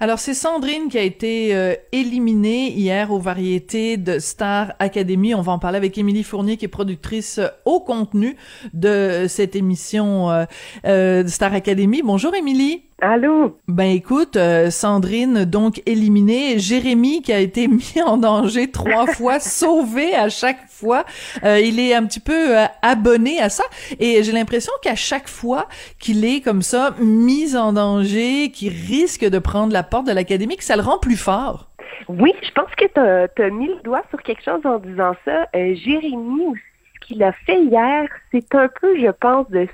Alors, c'est Sandrine qui a été euh, éliminée hier aux variétés de Star Academy. On va en parler avec Émilie Fournier, qui est productrice euh, au contenu de cette émission euh, euh, de Star Academy. Bonjour, Émilie. Allô? Ben écoute, euh, Sandrine donc éliminée, Jérémy qui a été mis en danger trois fois, sauvé à chaque fois. Euh, il est un petit peu euh, abonné à ça et j'ai l'impression qu'à chaque fois qu'il est comme ça mis en danger, qu'il risque de prendre la porte de l'académie, que ça le rend plus fort. Oui, je pense que tu as, mis le doigt sur quelque chose en disant ça. Euh, Jérémy, aussi, ce qu'il a fait hier, c'est un peu, je pense, de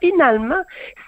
finalement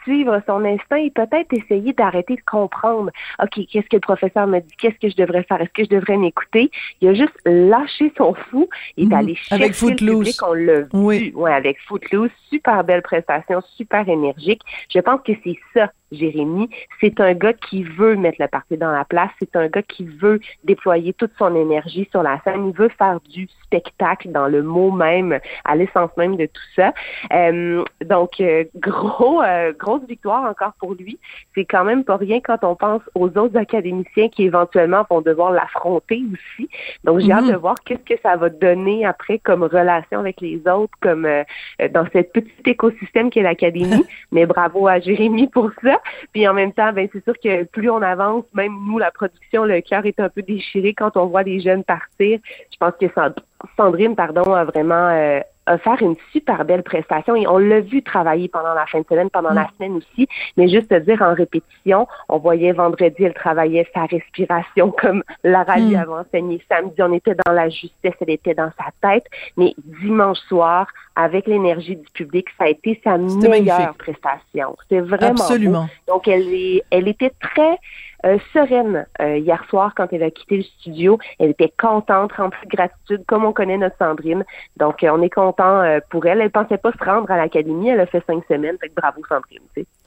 suivre son instinct et peut-être essayer d'arrêter de comprendre, OK, qu'est-ce que le professeur me dit, qu'est-ce que je devrais faire, est-ce que je devrais m'écouter? Il a juste lâché son fou et Mhm. d'aller chercher Avec le Footloose. public, on l'a vu. Oui. Ouais, avec Footloose, super belle prestation, super énergique. Je pense que c'est ça, Jérémy. C'est un gars qui veut mettre le parti dans la place. C'est un gars qui veut déployer toute son énergie sur la scène. Il veut faire du spectacle dans le mot même, à l'essence même de tout ça. Euh, donc, euh, gros, euh, grosse victoire encore pour lui. C'est quand même pas rien quand on pense aux autres académiciens qui éventuellement vont devoir l'affronter aussi. Donc, j'ai hâte Mhm. de voir qu'est-ce que ça va donner après comme relation avec les autres, comme euh, dans cette petite écosystème qu'est l'académie. Mais bravo à Jérémy pour ça. Puis en même temps, ben c'est sûr que plus on avance, même nous, la production, le cœur est un peu déchiré quand on voit les jeunes partir. Je pense que Sand- Sandrine, pardon, a vraiment euh, a faire une super belle prestation et on l'a vu travailler pendant la fin de semaine, pendant la semaine aussi, mais juste te dire en répétition, on voyait vendredi, elle travaillait sa respiration comme Lara lui Mm. avait enseigné samedi, on était dans la justesse, elle était dans sa tête, mais dimanche soir, avec l'énergie du public, ça a été sa meilleure magnifique. prestation. C'était vraiment beau. Absolument. Donc, elle, est, elle était très euh, sereine euh, hier soir quand elle a quitté le studio. Elle était contente, remplie de gratitude, comme on connaît notre Sandrine. Donc, euh, on est content euh, pour elle. Elle pensait pas se rendre à l'académie. Elle a fait cinq semaines. Fait bravo, Sandrine.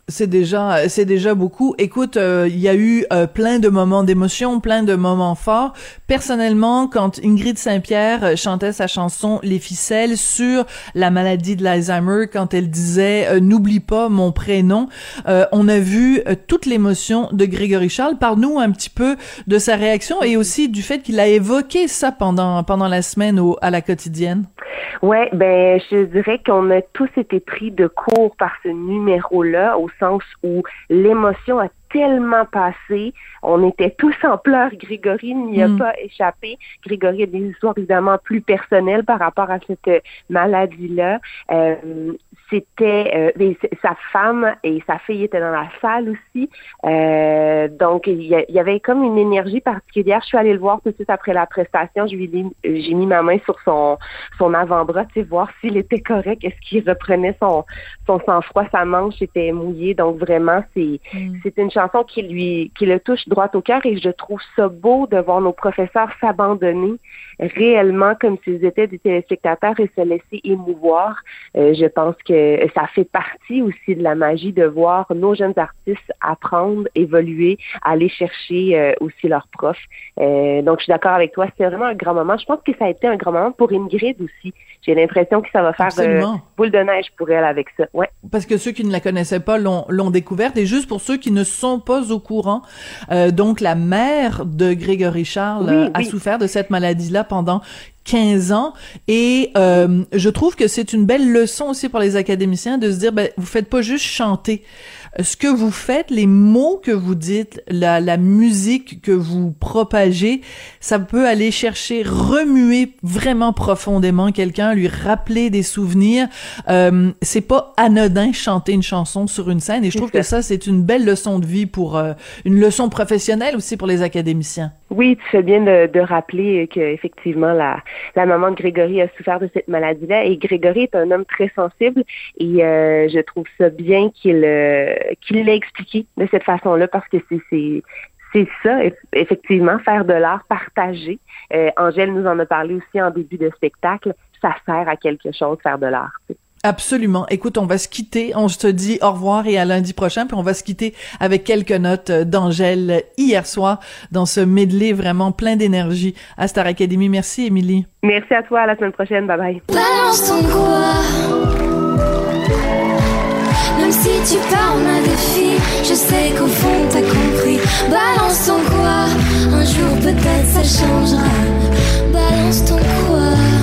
C'est déjà, c'est déjà beaucoup. Écoute, euh, il y a eu euh, plein de moments d'émotion, plein de moments forts. Personnellement, quand Ingrid Saint-Pierre euh, chantait sa chanson Les ficelles sur la maladie de l'Alzheimer, quand elle disait n'oublie pas mon prénom, on a vu toute l'émotion de Grégory Charles. Parle-nous un petit peu de sa réaction et aussi du fait qu'il a évoqué ça pendant pendant la semaine au, à la quotidienne. Ouais, ben je dirais qu'on a tous été pris de court par ce numéro-là, au sens où l'émotion a tellement passé. On était tous en pleurs. Grégory n'y a Mm. pas échappé. Grégory a des histoires évidemment plus personnelles par rapport à cette maladie-là. Euh, c'était euh, sa femme et sa fille étaient dans la salle aussi. Euh, donc il y, avait comme une énergie particulière. Je suis allée le voir tout de suite après la prestation. Je lui j'ai mis ma main sur son son avant-bras, tu sais, voir s'il était correct, est-ce qu'il reprenait son son sang-froid, sa manche était mouillée. Donc vraiment, c'est c'est une chanson qui lui qui le touche droit au cœur et je trouve ça beau de voir nos professeurs s'abandonner réellement comme s'ils étaient des téléspectateurs et se laisser émouvoir. Euh, je pense que ça fait partie aussi de la magie de voir nos jeunes artistes apprendre, évoluer, aller chercher euh, aussi leurs profs. Euh, donc, je suis d'accord avec toi. C'était vraiment un grand moment. Je pense que ça a été un grand moment pour Ingrid aussi. J'ai l'impression que ça va faire boule de neige pour elle avec ça. Ouais. Parce que ceux qui ne la connaissaient pas l'ont, découverte. Et juste pour ceux qui ne sont pas au courant, donc la mère de Grégory Charles a souffert de cette maladie-là pendant 15 ans. Et euh, je trouve que c'est une belle leçon aussi pour les académiciens de se dire ben vous faites pas juste chanter ce que vous faites, les mots que vous dites, la, la musique que vous propagez, ça peut aller chercher, remuer vraiment profondément quelqu'un, lui rappeler des souvenirs. Euh, c'est pas anodin chanter une chanson sur une scène et je trouve que ça c'est une belle leçon de vie pour euh, une leçon professionnelle aussi pour les académiciens. Oui, tu fais bien de, de rappeler que effectivement la, la maman de Grégory a souffert de cette maladie-là et Grégory est un homme très sensible et euh, je trouve ça bien qu'il euh, qu'il l'ait expliqué de cette façon-là parce que c'est c'est ça, effectivement, faire de l'art partagé. Euh, Angèle nous en a parlé aussi en début de spectacle. Ça sert à quelque chose, faire de l'art. Absolument. Écoute, on va se quitter. On se dit au revoir et à lundi prochain. Puis on va se quitter avec quelques notes d'Angèle hier soir dans ce medley vraiment plein d'énergie à Star Academy. Merci, Émilie. Merci à toi. À la semaine prochaine. Bye bye. Même si tu pars un défi, je sais qu'au fond t'as compris. Balance ton quoi, un jour peut-être ça changera. Balance ton quoi.